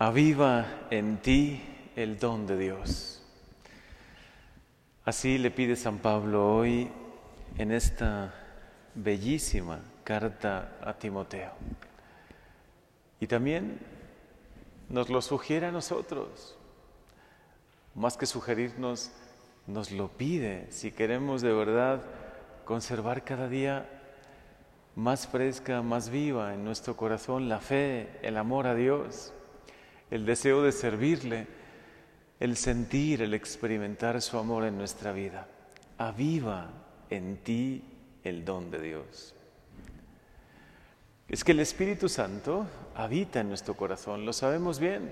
Aviva en ti el don de Dios. Así le pide San Pablo hoy en esta bellísima carta a Timoteo. Y también nos lo sugiere a nosotros. Más que sugerirnos, nos lo pide si queremos de verdad conservar cada día más fresca, más viva en nuestro corazón la fe, el amor a Dios el deseo de servirle, el sentir, el experimentar su amor en nuestra vida. Aviva en ti el don de Dios. Es que el Espíritu Santo habita en nuestro corazón, lo sabemos bien,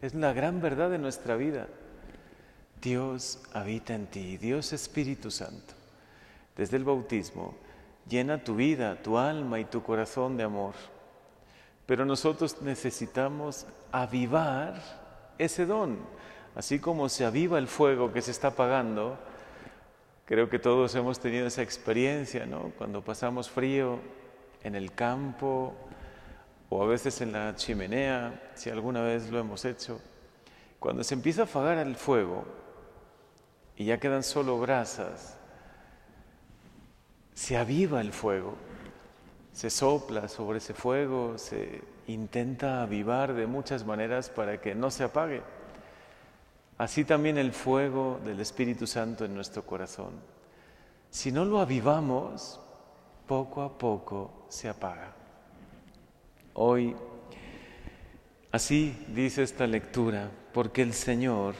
es la gran verdad de nuestra vida. Dios habita en ti, Dios Espíritu Santo. Desde el bautismo llena tu vida, tu alma y tu corazón de amor. Pero nosotros necesitamos avivar ese don. Así como se aviva el fuego que se está apagando, creo que todos hemos tenido esa experiencia, ¿no? Cuando pasamos frío en el campo o a veces en la chimenea, si alguna vez lo hemos hecho, cuando se empieza a apagar el fuego y ya quedan solo brasas, se aviva el fuego se sopla sobre ese fuego, se intenta avivar de muchas maneras para que no se apague. Así también el fuego del Espíritu Santo en nuestro corazón. Si no lo avivamos, poco a poco se apaga. Hoy, así dice esta lectura, porque el Señor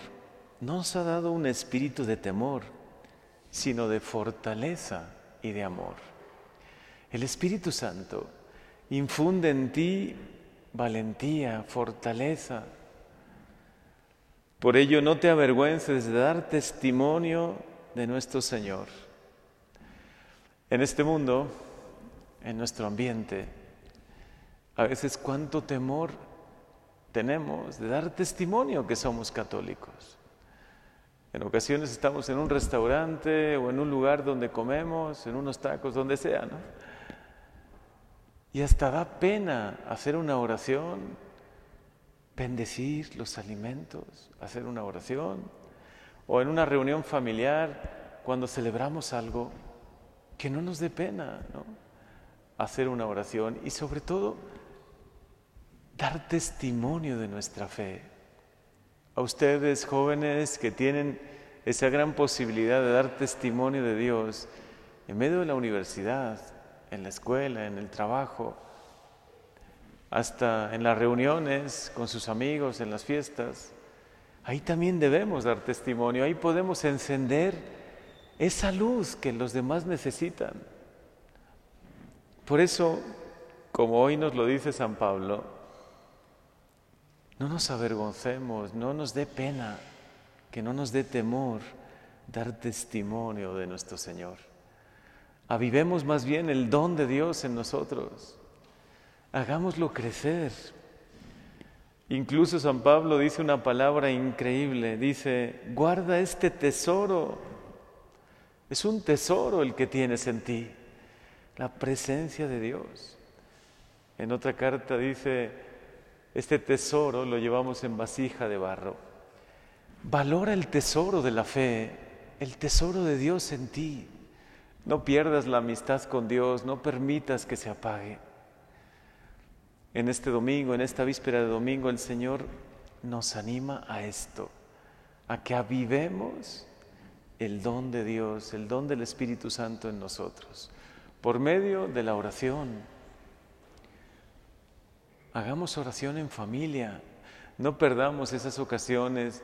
nos ha dado un espíritu de temor, sino de fortaleza y de amor. El Espíritu Santo infunde en ti valentía, fortaleza. Por ello no te avergüences de dar testimonio de nuestro Señor. En este mundo, en nuestro ambiente, a veces cuánto temor tenemos de dar testimonio que somos católicos. En ocasiones estamos en un restaurante o en un lugar donde comemos, en unos tacos, donde sea, ¿no? Y hasta da pena hacer una oración, bendecir los alimentos, hacer una oración. O en una reunión familiar, cuando celebramos algo, que no nos dé pena, ¿no? Hacer una oración y sobre todo dar testimonio de nuestra fe. A ustedes jóvenes que tienen esa gran posibilidad de dar testimonio de Dios en medio de la universidad, en la escuela, en el trabajo, hasta en las reuniones con sus amigos, en las fiestas. Ahí también debemos dar testimonio, ahí podemos encender esa luz que los demás necesitan. Por eso, como hoy nos lo dice San Pablo, no nos avergoncemos, no nos dé pena, que no nos dé temor dar testimonio de nuestro Señor. Avivemos más bien el don de Dios en nosotros. Hagámoslo crecer. Incluso San Pablo dice una palabra increíble. Dice, guarda este tesoro. Es un tesoro el que tienes en ti. La presencia de Dios. En otra carta dice, este tesoro lo llevamos en vasija de barro. Valora el tesoro de la fe, el tesoro de Dios en ti. No pierdas la amistad con Dios, no permitas que se apague. En este domingo, en esta víspera de domingo, el Señor nos anima a esto, a que avivemos el don de Dios, el don del Espíritu Santo en nosotros, por medio de la oración. Hagamos oración en familia, no perdamos esas ocasiones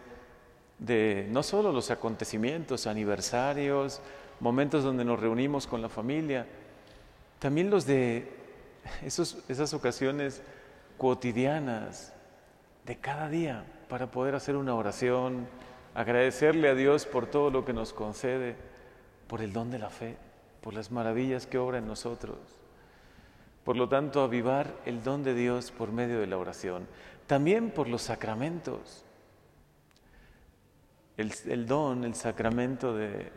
de no solo los acontecimientos, aniversarios, momentos donde nos reunimos con la familia, también los de esas ocasiones cotidianas de cada día para poder hacer una oración, agradecerle a Dios por todo lo que nos concede, por el don de la fe, por las maravillas que obra en nosotros. Por lo tanto, avivar el don de Dios por medio de la oración, también por los sacramentos. el don, el sacramento de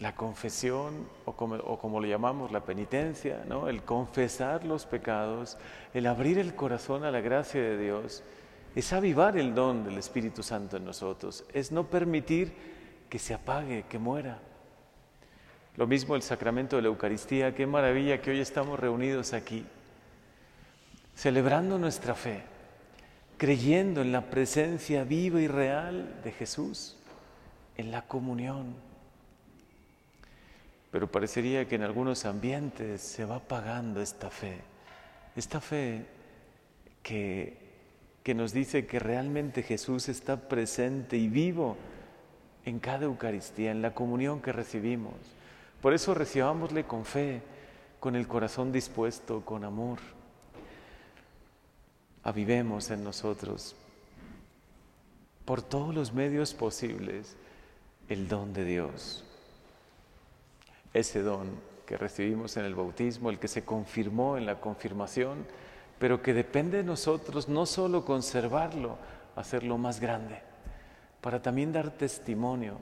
La confesión, o como, o como lo llamamos, la penitencia, ¿no? el confesar los pecados, el abrir el corazón a la gracia de Dios, es avivar el don del Espíritu Santo en nosotros, es no permitir que se apague, que muera. Lo mismo el sacramento de la Eucaristía, qué maravilla que hoy estamos reunidos aquí, celebrando nuestra fe, creyendo en la presencia viva y real de Jesús, en la comunión. Pero parecería que en algunos ambientes se va apagando esta fe, esta fe que, que nos dice que realmente Jesús está presente y vivo en cada Eucaristía, en la comunión que recibimos. Por eso recibámosle con fe, con el corazón dispuesto, con amor. Avivemos en nosotros, por todos los medios posibles, el don de Dios. Ese don que recibimos en el bautismo, el que se confirmó en la confirmación, pero que depende de nosotros no solo conservarlo, hacerlo más grande, para también dar testimonio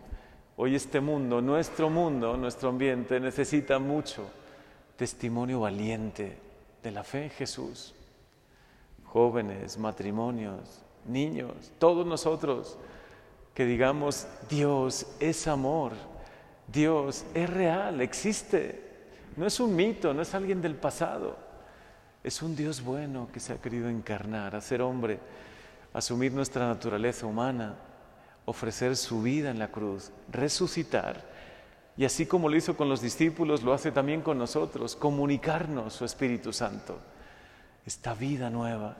Hoy este mundo, nuestro mundo, nuestro ambiente necesita mucho testimonio valiente de la fe en Jesús. Jóvenes, matrimonios, niños, todos nosotros que digamos, Dios es amor, Dios es real, existe. No es un mito, no es alguien del pasado. Es un Dios bueno que se ha querido encarnar, hacer hombre, asumir nuestra naturaleza humana ofrecer su vida en la cruz, resucitar. Y así como lo hizo con los discípulos, lo hace también con nosotros, comunicarnos su Espíritu Santo. Esta vida nueva,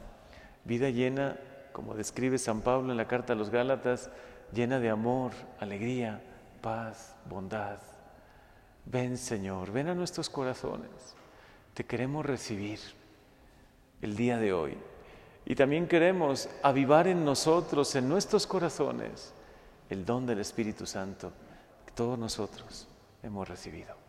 vida llena, como describe San Pablo en la carta a los Gálatas, llena de amor, alegría, paz, bondad. Ven Señor, ven a nuestros corazones. Te queremos recibir el día de hoy. Y también queremos avivar en nosotros, en nuestros corazones, el don del Espíritu Santo que todos nosotros hemos recibido.